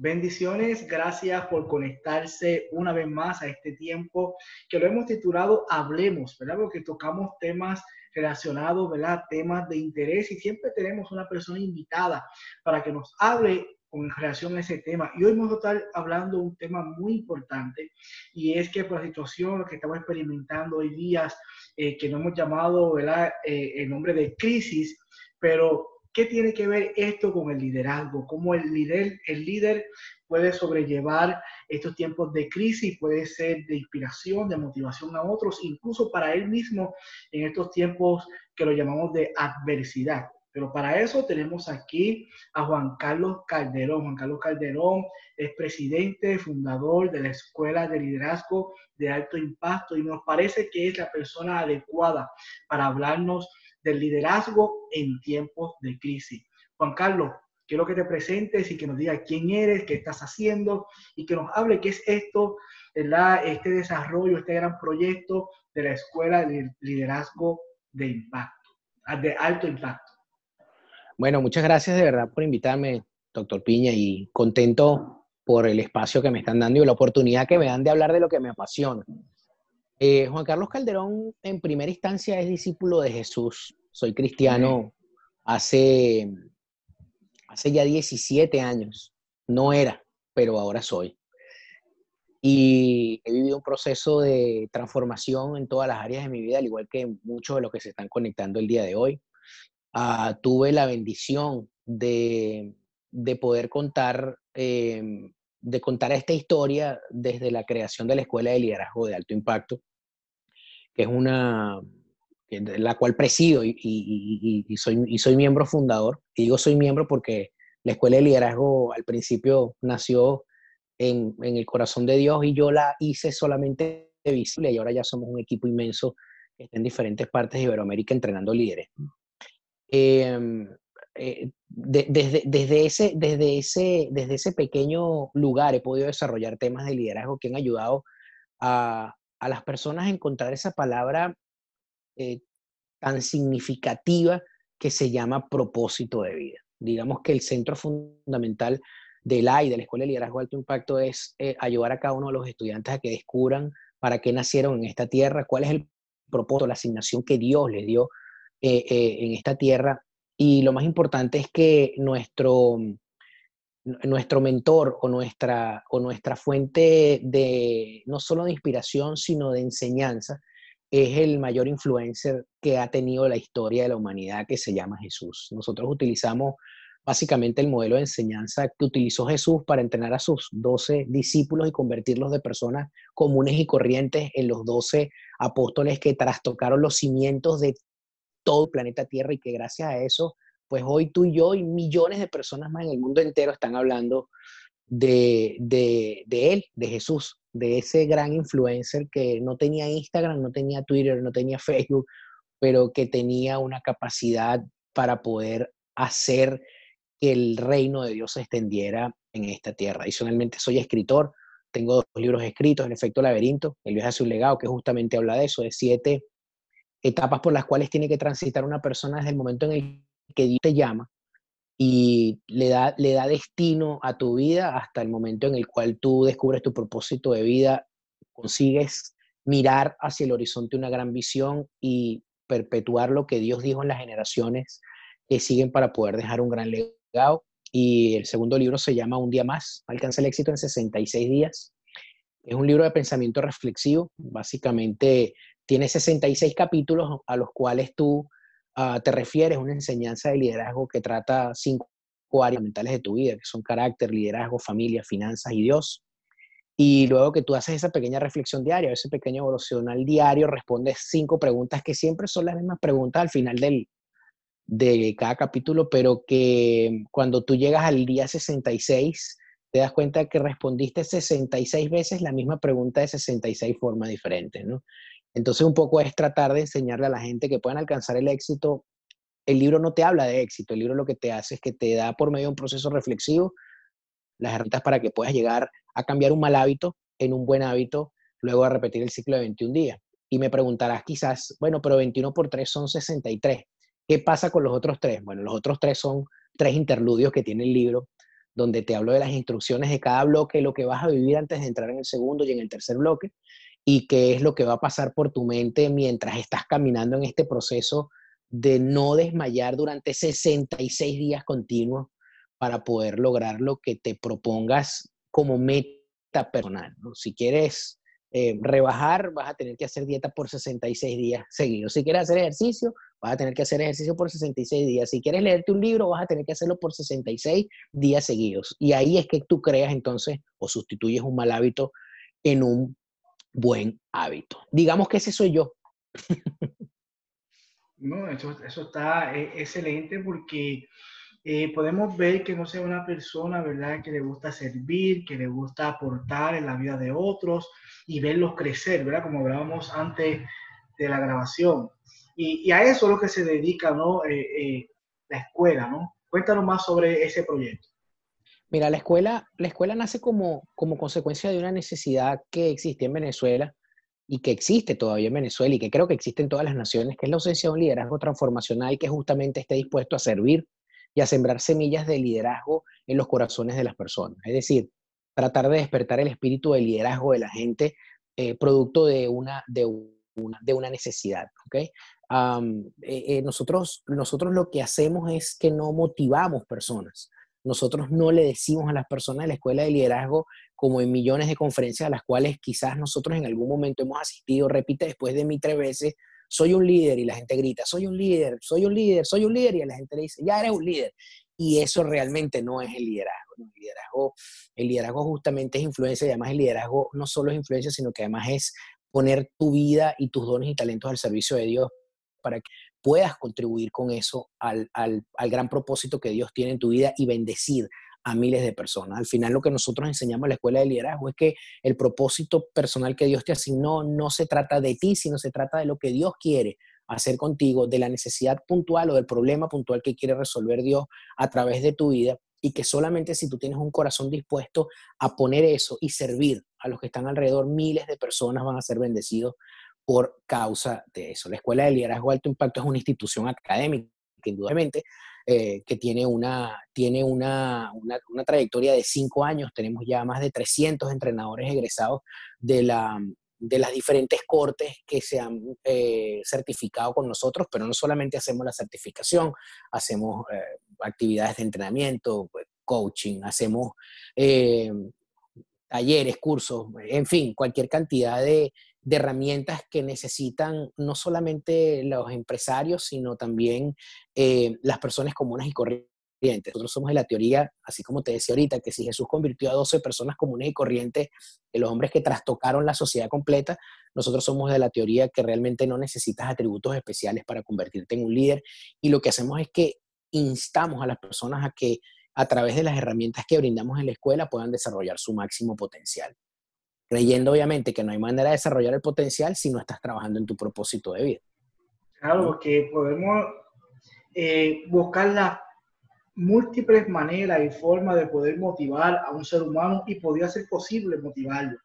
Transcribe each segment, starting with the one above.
Bendiciones, gracias por conectarse una vez más a este tiempo que lo hemos titulado Hablemos, ¿verdad? Porque tocamos temas relacionados, ¿verdad? Temas de interés y siempre tenemos una persona invitada para que nos hable con relación a ese tema. Y hoy vamos a estar hablando de un tema muy importante y es que por la situación que estamos experimentando hoy días, eh, que no hemos llamado, ¿verdad? Eh, el nombre de crisis, pero ¿Qué tiene que ver esto con el liderazgo? ¿Cómo el líder, el líder puede sobrellevar estos tiempos de crisis? Puede ser de inspiración, de motivación a otros, incluso para él mismo en estos tiempos que lo llamamos de adversidad. Pero para eso tenemos aquí a Juan Carlos Calderón. Juan Carlos Calderón es presidente, fundador de la Escuela de Liderazgo de Alto Impacto y nos parece que es la persona adecuada para hablarnos del liderazgo en tiempos de crisis. Juan Carlos, quiero que te presentes y que nos digas quién eres, qué estás haciendo y que nos hable qué es esto, ¿verdad? este desarrollo, este gran proyecto de la Escuela de Liderazgo de Impacto, de Alto Impacto. Bueno, muchas gracias de verdad por invitarme, doctor Piña, y contento por el espacio que me están dando y la oportunidad que me dan de hablar de lo que me apasiona. Eh, Juan Carlos Calderón, en primera instancia, es discípulo de Jesús. Soy cristiano hace, hace ya 17 años. No era, pero ahora soy. Y he vivido un proceso de transformación en todas las áreas de mi vida, al igual que muchos de los que se están conectando el día de hoy. Ah, tuve la bendición de, poder contar, em, de contar esta historia desde la creación de la Escuela de Liderazgo de Alto Impacto, que es una, la cual presido y, soy, y soy miembro fundador. Y digo soy miembro porque la Escuela de Liderazgo al principio nació en, el corazón de Dios y yo la hice solamente visible y ahora ya somos un equipo inmenso que está en diferentes partes de Iberoamérica entrenando líderes. Em, eh, desde, desde, ese, desde, ese, desde ese pequeño lugar he podido desarrollar temas de liderazgo que han ayudado a, a las personas encontrar esa palabra eh, tan significativa que se llama propósito de vida. Digamos que el centro fundamental de la y de la Escuela de Liderazgo de Alto Impacto es eh, ayudar a cada uno de los estudiantes a que descubran para qué nacieron en esta tierra, cuál es el propósito, la asignación que Dios les dio eh, en esta tierra. Y lo más importante es que nuestro, nuestro mentor o nuestra, o nuestra fuente de no solo de inspiración, sino de enseñanza, es el mayor influencer que ha tenido la historia de la humanidad, que se llama Jesús. Nosotros utilizamos básicamente el modelo de enseñanza que utilizó Jesús para entrenar a sus doce discípulos y convertirlos de personas comunes y corrientes en los doce apóstoles que trastocaron los cimientos de todo el planeta Tierra y que gracias a eso pues hoy tú y yo y millones de personas más en el mundo entero están hablando de, él, de Jesús, de ese gran influencer que no tenía Instagram, no tenía Twitter, no tenía Facebook, pero que tenía una capacidad para poder hacer que el reino de Dios se extendiera en esta tierra. Adicionalmente, soy escritor, tengo dos libros escritos, El efecto laberinto, El viaje hacia un legado, que justamente habla de eso, de siete etapas por las cuales tiene que transitar una persona desde el momento en el que Dios te llama y le da, le da destino a tu vida hasta el momento en el cual tú descubres tu propósito de vida, consigues mirar hacia el horizonte una gran visión y perpetuar lo que Dios dijo en las generaciones que siguen para poder dejar un gran legado. Y el segundo libro se llama Un día más, alcanza el éxito en 66 días. Es un libro de pensamiento reflexivo, básicamente tiene 66 capítulos a los cuales tú Ah, te refieres a una enseñanza de liderazgo que trata cinco áreas mentales de tu vida, que son carácter, liderazgo, familia, finanzas y Dios. Y luego que tú haces esa pequeña reflexión diaria, ese pequeño evolucional diario, respondes cinco preguntas que siempre son las mismas preguntas al final del, de cada capítulo, pero que cuando tú llegas al día 66, te das cuenta que respondiste 66 veces la misma pregunta de 66 formas diferentes, ¿no? Entonces un poco es tratar de enseñarle a la gente que puedan alcanzar el éxito. El libro no te habla de éxito, el libro lo que te hace es que te da por medio de un proceso reflexivo las herramientas para que puedas llegar a cambiar un mal hábito en un buen hábito, luego a repetir el ciclo de 21 días. Y me preguntarás quizás, bueno, pero 21 por 3 son 63. ¿Qué pasa con los otros tres? Bueno, los otros tres son tres interludios que tiene el libro donde te hablo de las instrucciones de cada bloque, lo que vas a vivir antes de entrar en el segundo y en el tercer bloque, y qué es lo que va a pasar por tu mente mientras estás caminando en este proceso de no desmayar durante 66 días continuos para poder lograr lo que te propongas como meta personal. Si quieres eh, rebajar, vas a tener que hacer dieta por 66 días seguidos. Si quieres hacer ejercicio, vas a tener que hacer ejercicio por 66 días. Si quieres leerte un libro, vas a tener que hacerlo por 66 días seguidos. Y ahí es que tú creas entonces o sustituyes un mal hábito en un buen hábito. Digamos que ese soy yo. No, eso, eso está eh, excelente porque eh, podemos ver que no sea una persona, ¿verdad?, que le gusta servir, que le gusta aportar en la vida de otros y verlos crecer, ¿verdad?, como hablábamos antes de la grabación. Y, a eso es lo que se dedica, ¿no?, eh, la escuela, ¿no? Cuéntanos más sobre ese proyecto. Mira, la escuela, la escuela nace como, como consecuencia de una necesidad que existe en Venezuela y que existe todavía en Venezuela y que creo que existe en todas las naciones, que es la ausencia de un liderazgo transformacional que justamente esté dispuesto a servir y a sembrar semillas de liderazgo en los corazones de las personas. Es decir, tratar de despertar el espíritu de liderazgo de la gente eh, producto de una, de, una, de una necesidad. ¿okay? Eh, eh, nosotros, nosotros lo que hacemos es que no motivamos personas. Nosotros no le decimos a las personas de la escuela de liderazgo como en millones de conferencias a las cuales quizás nosotros en algún momento hemos asistido, repite después de mí tres veces, soy un líder y la gente grita, soy un líder, soy un líder, soy un líder y la gente le dice, ya eres un líder. Y eso realmente no es el liderazgo. El, liderazgo el liderazgo justamente es influencia y además el liderazgo no solo es influencia, sino que además es poner tu vida y tus dones y talentos al servicio de Dios para que puedas contribuir con eso al, al, al gran propósito que Dios tiene en tu vida y bendecir a miles de personas. Al final lo que nosotros enseñamos en la escuela de liderazgo es que el propósito personal que Dios te asignó no se trata de ti, sino se trata de lo que Dios quiere hacer contigo, de la necesidad puntual o del problema puntual que quiere resolver Dios a través de tu vida y que solamente si tú tienes un corazón dispuesto a poner eso y servir a los que están alrededor, miles de personas van a ser bendecidos por causa de eso. La Escuela de Liderazgo Alto Impacto es una institución académica indudablemente eh, que tiene, una, tiene una, una, trayectoria de cinco años. Tenemos ya más de 300 entrenadores egresados de, la, de las diferentes cortes que se han eh, certificado con nosotros, pero no solamente hacemos la certificación, hacemos eh, actividades de entrenamiento, pues, coaching, hacemos talleres, cursos, en fin, cualquier cantidad de, de herramientas que necesitan no solamente los empresarios, sino también eh, las personas comunes y corrientes. Nosotros somos de la teoría, así como te decía ahorita, que si Jesús convirtió a 12 personas comunes y corrientes, los hombres que trastocaron la sociedad completa, nosotros somos de la teoría que realmente no necesitas atributos especiales para convertirte en un líder. Y lo que hacemos es que instamos a las personas a que a través de las herramientas que brindamos en la escuela puedan desarrollar su máximo potencial creyendo obviamente que no hay manera de desarrollar el potencial si no estás trabajando en tu propósito de vida. Claro, que podemos eh, buscar las múltiples maneras y formas de poder motivar a un ser humano y podría ser posible motivarlo.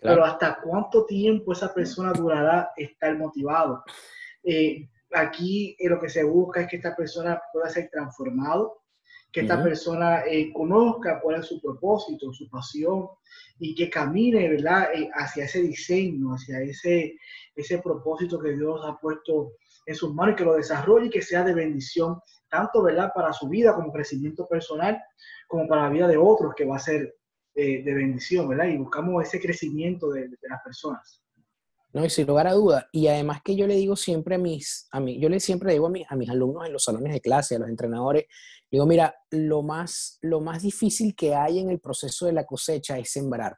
Pero hasta cuánto tiempo esa persona durará estar motivado. Eh, aquí eh, lo que se busca es que esta persona pueda ser transformado, que esta persona eh, conozca cuál es su propósito, su pasión y que camine, ¿verdad?, eh, hacia ese diseño, hacia ese, ese propósito que Dios ha puesto en sus manos y que lo desarrolle y que sea de bendición, tanto, ¿verdad?, para su vida como crecimiento personal, como para la vida de otros, que va a ser eh, de bendición, ¿verdad? Y buscamos ese crecimiento de, de las personas. No, y sin lugar a duda. Y además que yo le digo siempre a mis, a mí, yo le siempre digo a, a mis alumnos en los salones de clase, a los entrenadores, digo, mira, lo más, lo más difícil que hay en el proceso de la cosecha es sembrar,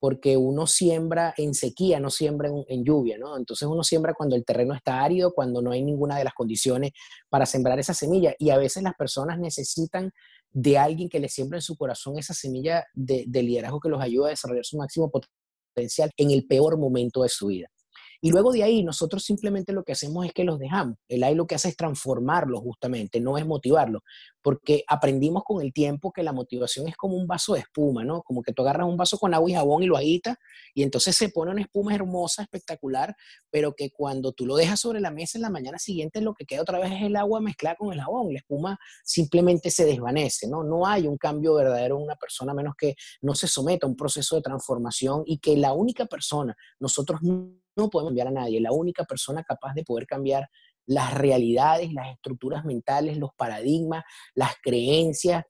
porque uno siembra en sequía, no siembra en, lluvia, ¿no? Entonces uno siembra cuando el terreno está árido, cuando no hay ninguna de las condiciones para sembrar esa semilla. Y a veces las personas necesitan de alguien que les siembre en su corazón esa semilla de, de liderazgo que los ayuda a desarrollar su máximo potencial en el peor momento de su vida. Y luego de ahí nosotros simplemente lo que hacemos es que los dejamos. El AI lo que hace es transformarlos justamente, no es motivarlos, porque aprendimos con el tiempo que la motivación es como un vaso de espuma, ¿no? Como que tú agarras un vaso con agua y jabón y lo agitas y entonces se pone una espuma hermosa, espectacular, pero que cuando tú lo dejas sobre la mesa en la mañana siguiente lo que queda otra vez es el agua mezclada con el jabón. La espuma simplemente se desvanece, ¿no? No hay un cambio verdadero en una persona menos que no se someta a un proceso de transformación y que la única persona, nosotros no podemos enviar a nadie, la única persona capaz de poder cambiar las realidades, las estructuras mentales, los paradigmas, las creencias,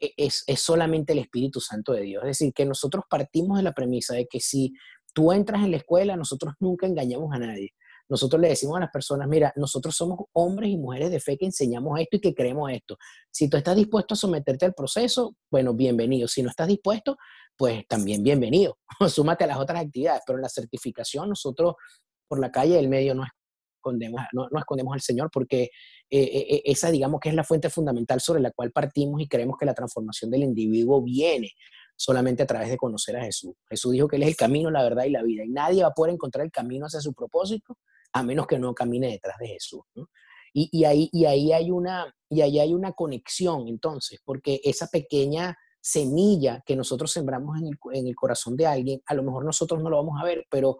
e, es, es, solamente el Espíritu Santo de Dios. Es decir, que nosotros partimos de la premisa de que si tú entras en la escuela, nosotros nunca engañamos a nadie. Nosotros le decimos a las personas, mira, nosotros somos hombres y mujeres de fe que enseñamos esto y que creemos esto. Si tú estás dispuesto a someterte al proceso, bueno, bienvenido. Si no estás dispuesto, pues también bienvenido. Súmate a las otras actividades, pero en la certificación nosotros por la calle del medio no escondemos, no, escondemos al Señor porque eh, eh, esa digamos que es la fuente fundamental sobre la cual partimos y creemos que la transformación del individuo viene solamente a través de conocer a Jesús. Jesús dijo que Él es el camino, la verdad y la vida y nadie va a poder encontrar el camino hacia su propósito a menos que no camine detrás de Jesús. Y, ahí, y, ahí hay una, y ahí hay una conexión entonces, porque esa pequeña semilla que nosotros sembramos en el, corazón de alguien, a lo mejor nosotros no lo vamos a ver, pero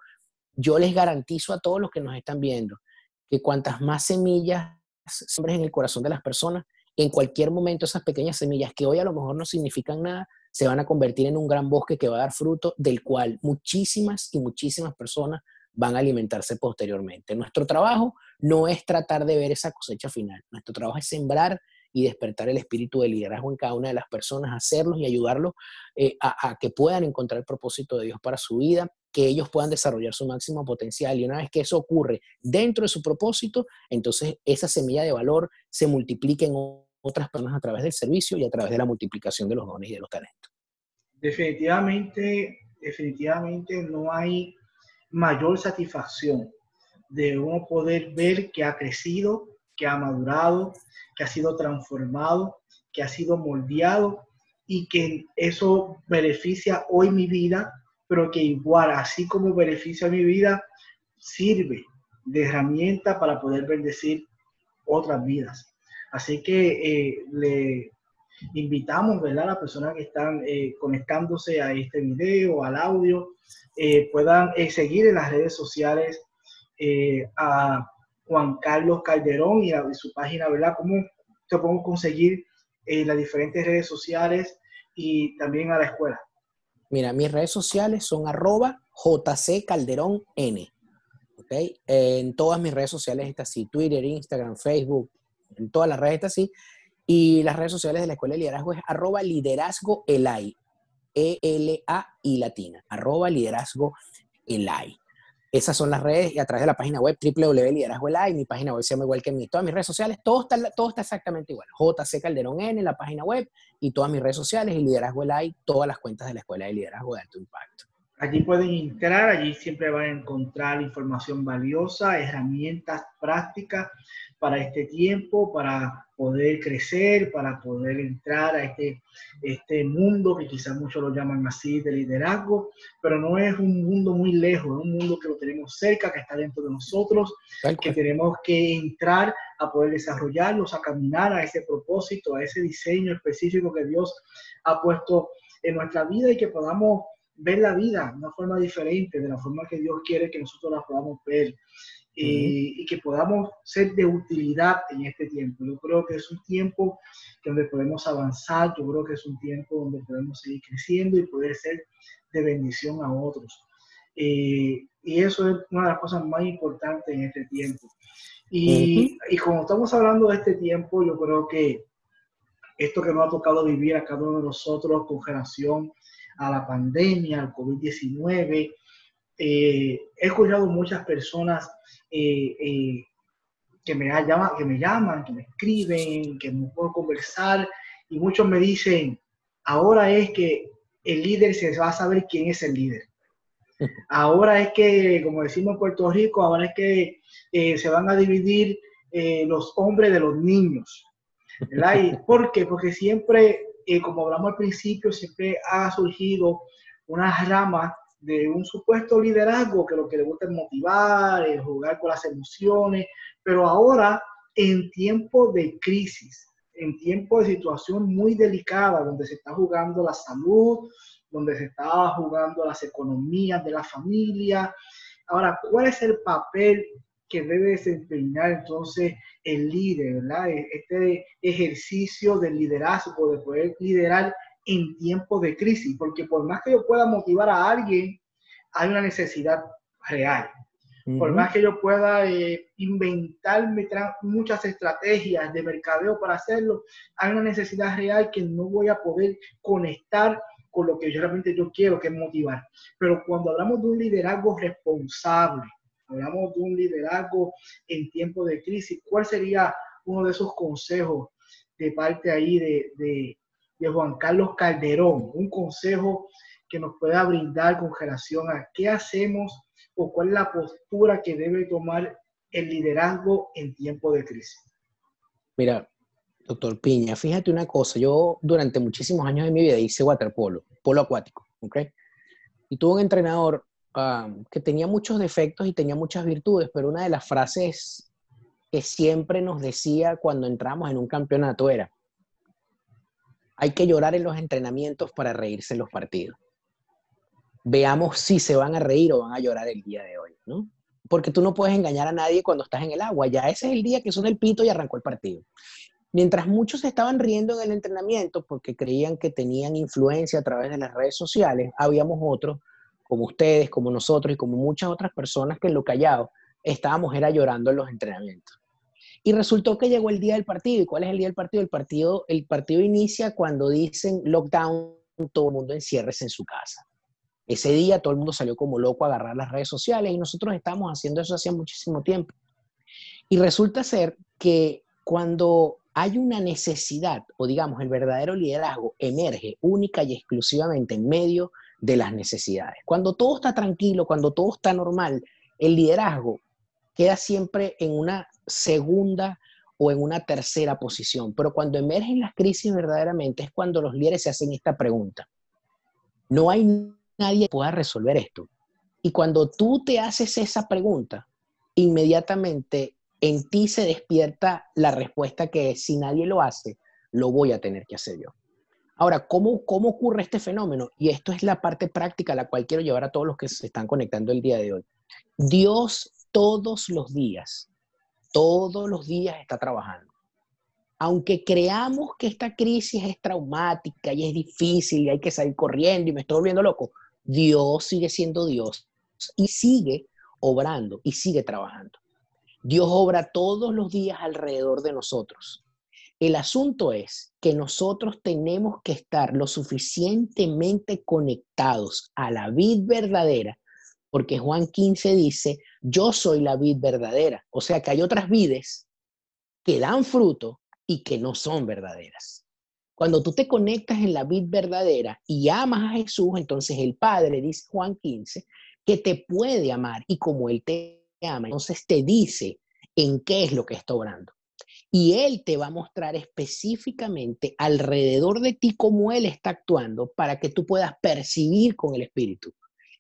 yo les garantizo a todos los que nos están viendo que cuantas más semillas sembres en el corazón de las personas, en cualquier momento esas pequeñas semillas que hoy a lo mejor no significan nada, se van a convertir en un gran bosque que va a dar fruto, del cual muchísimas y muchísimas personas van a alimentarse posteriormente. Nuestro trabajo no es tratar de ver esa cosecha final, nuestro trabajo es sembrar y despertar el espíritu de liderazgo en cada una de las personas, hacerlos y ayudarlos eh, a, que puedan encontrar el propósito de Dios para su vida, que ellos puedan desarrollar su máximo potencial. Y una vez que eso ocurre dentro de su propósito, entonces esa semilla de valor se multiplica en otras personas a través del servicio y a través de la multiplicación de los dones y de los talentos. Definitivamente, definitivamente no hay mayor satisfacción de uno poder ver que ha crecido, que ha madurado, que ha sido transformado, que ha sido moldeado y que eso beneficia hoy mi vida, pero que igual, así como beneficia mi vida, sirve de herramienta para poder bendecir otras vidas. Así que eh, le invitamos, ¿verdad? A las personas que están eh, conectándose a este video, al audio, eh, puedan seguir en las redes sociales a Juan Carlos Calderón y, su página, ¿verdad? ¿Cómo te podemos conseguir en las diferentes redes sociales y también a la escuela? Mira, mis redes sociales son arroba JC Calderón N. ¿okay? En todas mis redes sociales está así, Twitter, Instagram, Facebook, en todas las redes está así. Y las redes sociales de la Escuela de Liderazgo es arroba liderazgo elai, E-L-A-I latina, arroba liderazgo elai. Esas son las redes y a través de la página web www.liderazgoelai, mi página web se llama igual que mi, todas mis redes sociales, todo está, todo está exactamente igual. JC Calderón N, la página web y todas mis redes sociales y Liderazgo Elai, todas las cuentas de la Escuela de Liderazgo de Alto Impacto. Allí pueden entrar, allí siempre van a encontrar información valiosa, herramientas prácticas para este tiempo, para poder crecer, para poder entrar a este, este mundo que quizás muchos lo llaman así de liderazgo, pero no es un mundo muy lejos, es un mundo que lo tenemos cerca, que está dentro de nosotros, que tenemos que entrar a poder desarrollarlos, a caminar a ese propósito, a ese diseño específico que Dios ha puesto en nuestra vida y que podamos ver la vida de una forma diferente, de la forma que Dios quiere que nosotros la podamos ver y que podamos ser de utilidad en este tiempo. Yo creo que es un tiempo donde podemos avanzar, yo creo que es un tiempo donde podemos seguir creciendo y poder ser de bendición a otros. Eh, y eso es una de las cosas más importantes en este tiempo. Y, y como estamos hablando de este tiempo, yo creo que esto que nos ha tocado vivir a cada uno de nosotros con relación a la pandemia, al COVID-19, eh, he escuchado muchas personas eh, eh, que, me llaman, que me llaman, que me escriben, que me puedo conversar y muchos me dicen, ahora es que el líder se va a saber quién es el líder. Ahora es que, como decimos en Puerto Rico, ahora es que se van a dividir los hombres de los niños. ¿Por qué? Porque siempre, como hablamos al principio, siempre ha surgido una rama de un supuesto liderazgo que lo que le gusta es motivar, es jugar con las emociones, pero ahora en tiempos de crisis, en tiempos de situación muy delicada, donde se está jugando la salud, donde se está jugando las economías de la familia. Ahora, ¿cuál es el papel que debe desempeñar entonces el líder, ¿verdad? E-, este ejercicio del liderazgo, de poder liderar en tiempos de crisis, porque por más que yo pueda motivar a alguien, hay una necesidad real. Por más que yo pueda eh, inventarme muchas estrategias de mercadeo para hacerlo, hay una necesidad real que no voy a poder conectar con lo que yo realmente yo quiero, que es motivar. Pero cuando hablamos de un liderazgo responsable, hablamos de un liderazgo en tiempos de crisis, ¿cuál sería uno de esos consejos de parte ahí de, de, de Juan Carlos Calderón? Un consejo que nos pueda brindar con relación a qué hacemos o cuál es la postura que debe tomar el liderazgo en tiempos de crisis. Mira, doctor Piña, fíjate una cosa, yo durante muchísimos años de mi vida hice waterpolo, polo acuático, ¿ok? Y tuve un entrenador que tenía muchos defectos y tenía muchas virtudes, pero una de las frases que siempre nos decía cuando entramos en un campeonato era, hay que llorar en los entrenamientos para reírse en los partidos. Veamos si se van a reír o van a llorar el día de hoy, ¿no? Porque tú no puedes engañar a nadie cuando estás en el agua. Ya ese es el día que son el pito y arrancó el partido. Mientras muchos estaban riendo en el entrenamiento porque creían que tenían influencia a través de las redes sociales, habíamos otros como ustedes, como nosotros y como muchas otras personas que en lo callado estábamos era llorando en los entrenamientos. Y resultó que llegó el día del partido. ¿Y cuál es el día del partido? El partido, el partido inicia cuando dicen lockdown, todo el mundo enciérrese en su casa. Ese día todo el mundo salió como loco a agarrar las redes sociales y nosotros estábamos haciendo eso hace muchísimo tiempo. Y resulta ser que cuando hay una necesidad, o digamos, el verdadero liderazgo emerge única y exclusivamente en medio de las necesidades. Cuando todo está tranquilo, cuando todo está normal, el liderazgo queda siempre en una segunda o en una tercera posición. Pero cuando emergen las crisis verdaderamente es cuando los líderes se hacen esta pregunta. No hay nadie que pueda resolver esto. Y cuando tú te haces esa pregunta, inmediatamente en ti se despierta la respuesta que si nadie lo hace, lo voy a tener que hacer yo. Ahora, ¿cómo, ¿cómo ocurre este fenómeno? Y esto es la parte práctica a la cual quiero llevar a todos los que se están conectando el día de hoy. Dios todos los días, todos los días está trabajando. Aunque creamos que esta crisis es traumática y es difícil y hay que salir corriendo y me estoy volviendo loco, Dios sigue siendo Dios y sigue obrando y sigue trabajando. Dios obra todos los días alrededor de nosotros. El asunto es que nosotros tenemos que estar lo suficientemente conectados a la vid verdadera, porque Juan 15 dice, yo soy la vid verdadera. O sea que hay otras vides que dan fruto y que no son verdaderas. Cuando tú te conectas en la vid verdadera y amas a Jesús, entonces el Padre, dice Juan 15, que te puede amar y como Él te ama, entonces te dice en qué es lo que está obrando. Y Él te va a mostrar específicamente alrededor de ti cómo Él está actuando para que tú puedas percibir con el Espíritu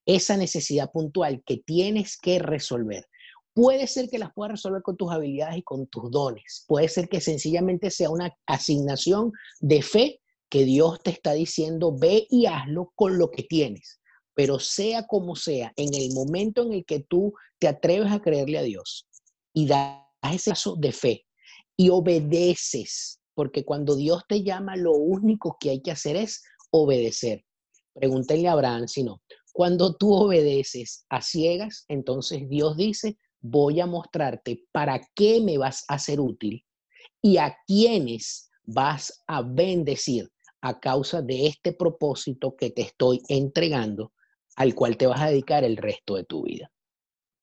esa necesidad puntual que tienes que resolver. Puede ser que las puedas resolver con tus habilidades y con tus dones. Puede ser que sencillamente sea una asignación de fe que Dios te está diciendo, ve y hazlo con lo que tienes. Pero sea como sea, en el momento en el que tú te atreves a creerle a Dios y das ese paso de fe, y obedeces, porque cuando Dios te llama, lo único que hay que hacer es obedecer. Pregúntenle a Abraham si no. Cuando tú obedeces a ciegas, entonces Dios dice, voy a mostrarte para qué me vas a ser útil y a quiénes vas a bendecir a causa de este propósito que te estoy entregando, al cual te vas a dedicar el resto de tu vida.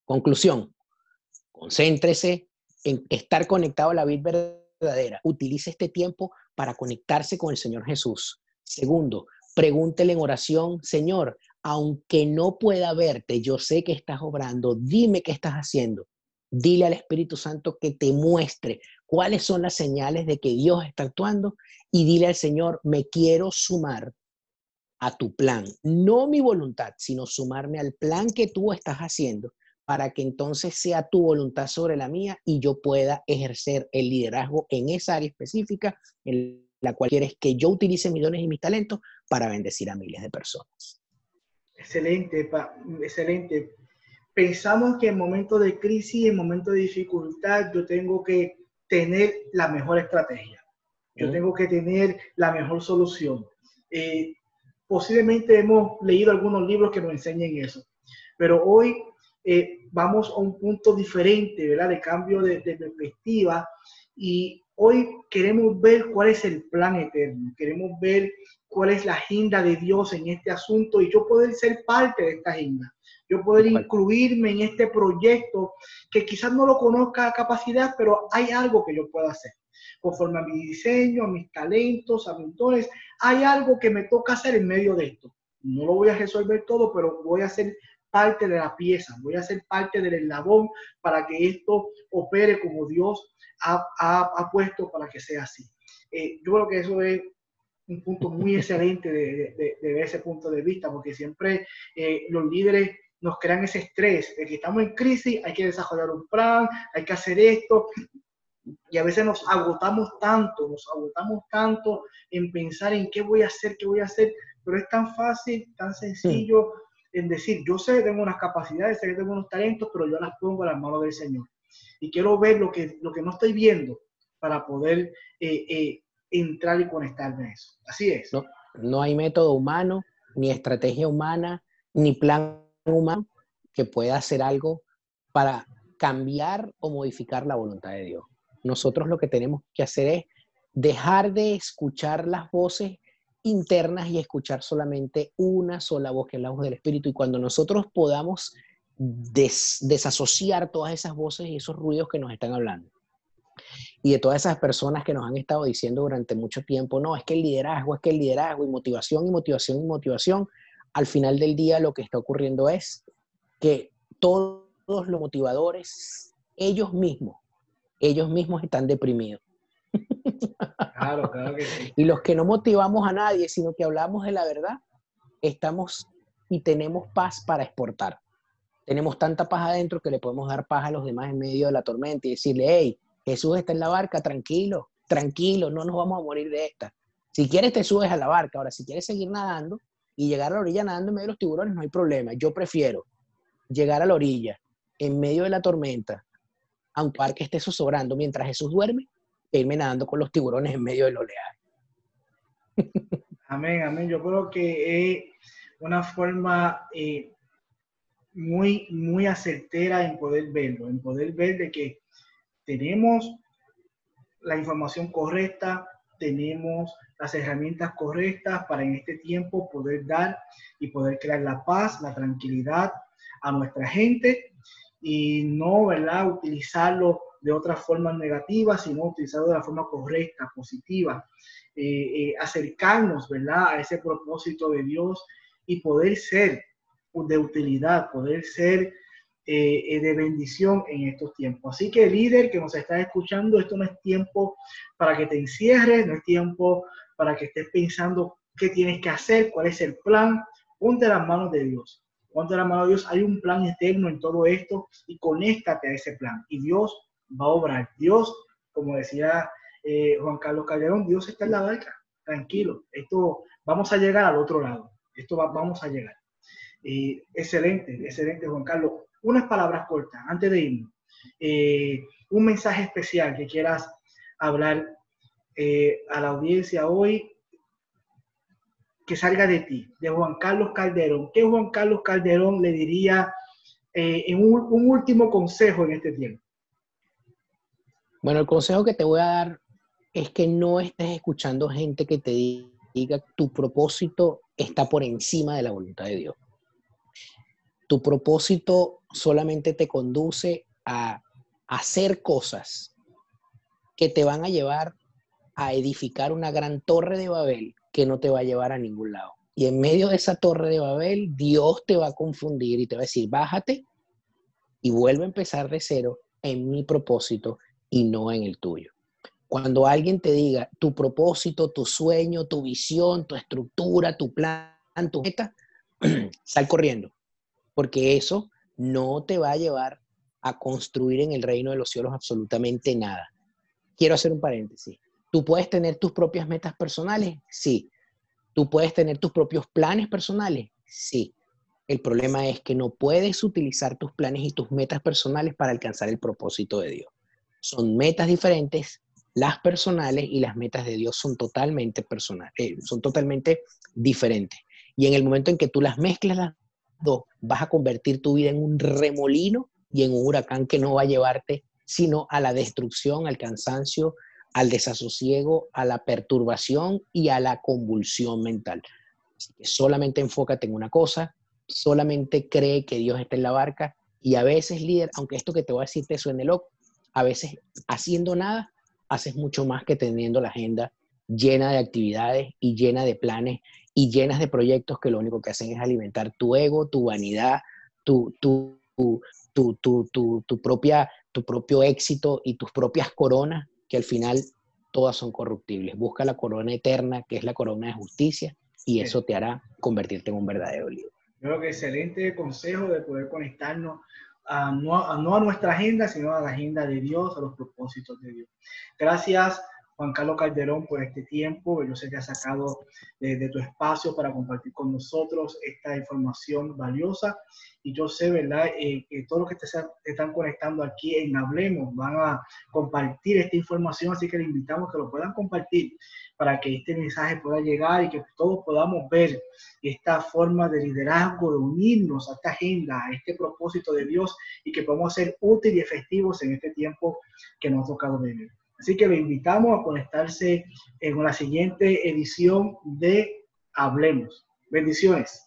Conclusión, concéntrese en estar conectado a la vida verdadera. Utilice este tiempo para conectarse con el Señor Jesús. Segundo, pregúntele en oración, Señor, aunque no pueda verte, yo sé que estás obrando, dime qué estás haciendo. Dile al Espíritu Santo que te muestre cuáles son las señales de que Dios está actuando y dile al Señor, me quiero sumar a tu plan, no mi voluntad, sino sumarme al plan que tú estás haciendo para que entonces sea tu voluntad sobre la mía y yo pueda ejercer el liderazgo en esa área específica en la cual quieres que yo utilice mis dones y mis talentos para bendecir a miles de personas. Excelente, excelente. Pensamos que en momentos de crisis, en momentos de dificultad, yo tengo que tener la mejor estrategia. Yo tengo que tener la mejor solución. Eh, posiblemente hemos leído algunos libros que nos enseñen eso, pero hoy eh, vamos a un punto diferente, ¿verdad? De cambio de, perspectiva y hoy queremos ver cuál es el plan eterno, queremos ver cuál es la agenda de Dios en este asunto y yo poder ser parte de esta agenda, yo poder incluirme en este proyecto que quizás no lo conozca a capacidad, pero hay algo que yo puedo hacer. Conforme a mi diseño, a mis talentos, a mis dones, hay algo que me toca hacer en medio de esto. No lo voy a resolver todo, pero voy a hacer parte de la pieza, voy a ser parte del eslabón para que esto opere como Dios ha, puesto para que sea así. Eh, yo creo que eso es un punto muy excelente de, de, ese punto de vista, porque siempre eh, los líderes nos crean ese estrés de que estamos en crisis, hay que desarrollar un plan, hay que hacer esto, y a veces nos agotamos tanto, nos agotamos tanto en pensar en qué voy a hacer, qué voy a hacer, pero es tan fácil, tan sencillo en decir, yo sé que tengo unas capacidades, sé que tengo unos talentos, pero yo las pongo a las manos del Señor. Y quiero ver lo que, lo que no estoy viendo para poder eh, eh, entrar y conectarme a eso. Así es. No, no hay método humano, ni estrategia humana, ni plan humano que pueda hacer algo para cambiar o modificar la voluntad de Dios. Nosotros lo que tenemos que hacer es dejar de escuchar las voces internas y escuchar solamente una sola voz, que es la voz del Espíritu. Y cuando nosotros podamos desasociar todas esas voces y esos ruidos que nos están hablando, y de todas esas personas que nos han estado diciendo durante mucho tiempo, no, es que el liderazgo, es que el liderazgo y motivación y motivación y motivación, al final del día lo que está ocurriendo es que todos los motivadores, ellos mismos, ellos mismos están deprimidos. Claro, claro que sí. Y los que no motivamos a nadie, sino que hablamos de la verdad, estamos y tenemos paz para exportar. Tenemos tanta paz adentro que le podemos dar paz a los demás en medio de la tormenta y decirle, hey, Jesús está en la barca, tranquilo, tranquilo, no nos vamos a morir de esta. Si quieres te subes a la barca, ahora si quieres seguir nadando y llegar a la orilla nadando en medio de los tiburones, no hay problema. Yo prefiero llegar a la orilla en medio de la tormenta, aunque un parque esté zozobrando mientras Jesús duerme, irme nadando con los tiburones en medio del oleaje. Amén, amén. Yo creo que es una forma eh, muy, muy acertera en poder verlo, en poder ver de que tenemos la información correcta, tenemos las herramientas correctas para en este tiempo poder dar y poder crear la paz, la tranquilidad a nuestra gente y no, ¿verdad?, utilizarlo de otra forma negativa, sino utilizarlo de la forma correcta, positiva, eh, eh, acercarnos, ¿verdad?, a ese propósito de Dios y poder ser de utilidad, poder ser eh, de bendición en estos tiempos. Así que líder que nos está escuchando, esto no es tiempo para que te encierres, no es tiempo para que estés pensando qué tienes que hacer, cuál es el plan. Ponte las manos de Dios. Ponte las manos de Dios. Hay un plan eterno en todo esto y conéctate a ese plan. Y Dios va a obrar. Dios, como decía eh, Juan Carlos Calderón, Dios está en la barca, tranquilo, esto vamos a llegar al otro lado, esto vamos a llegar. excelente, excelente Juan Carlos. Unas palabras cortas antes de irnos. Eh, un mensaje especial que quieras hablar eh, a la audiencia hoy que salga de ti, de Juan Carlos Calderón. ¿Qué Juan Carlos Calderón le diría en un último consejo en este tiempo? Bueno, el consejo que te voy a dar es que no estés escuchando gente que te diga tu propósito está por encima de la voluntad de Dios. Tu propósito solamente te conduce a hacer cosas que te van a llevar a edificar una gran torre de Babel que no te va a llevar a ningún lado. Y en medio de esa torre de Babel, Dios te va a confundir y te va a decir, bájate y vuelve a empezar de cero en mi propósito y no en el tuyo. Cuando alguien te diga tu propósito, tu sueño, tu visión, tu estructura, tu plan tu meta, sal corriendo, porque eso no te va a llevar a construir en el reino de los cielos absolutamente nada. Quiero hacer un paréntesis. ¿Tú puedes tener tus propias metas personales? Sí. ¿Tú puedes tener tus propios planes personales? Sí. El problema es que no puedes utilizar tus planes y tus metas personales para alcanzar el propósito de Dios. Son metas diferentes, las personales y las metas de Dios son totalmente personales, eh, son totalmente diferentes. Y en el momento en que tú las mezclas las vas a convertir tu vida en un remolino y en un huracán que no va a llevarte sino a la destrucción, al cansancio, al desasosiego, a la perturbación y a la convulsión mental. Solamente enfócate en una cosa, solamente cree que Dios está en la barca y a veces, líder, aunque esto que te voy a decir te suene loco, a veces haciendo nada, haces mucho más que teniendo la agenda llena de actividades y llena de planes y llenas de proyectos que lo único que hacen es alimentar tu ego, tu vanidad, tu, tu, tu, tu, tu propia, tu propio éxito y tus propias coronas, que al final todas son corruptibles. Busca la corona eterna, que es la corona de justicia, y eso te hará convertirte en un verdadero líder. Yo creo que excelente consejo de poder conectarnos a, no, a, no a nuestra agenda, sino a la agenda de Dios, a los propósitos de Dios. Gracias Juan Carlos Calderón, por este tiempo. Yo sé que has sacado de, tu espacio para compartir con nosotros esta información valiosa. Y yo sé, ¿verdad?, eh, que todos los que te, están conectando aquí en Hablemos van a compartir esta información, así que le invitamos a que lo puedan compartir para que este mensaje pueda llegar y que todos podamos ver esta forma de liderazgo, de unirnos a esta agenda, a este propósito de Dios y que podamos ser útiles y efectivos en este tiempo que nos ha tocado vivir. Así que lo invitamos a conectarse en la siguiente edición de Hablemos. Bendiciones.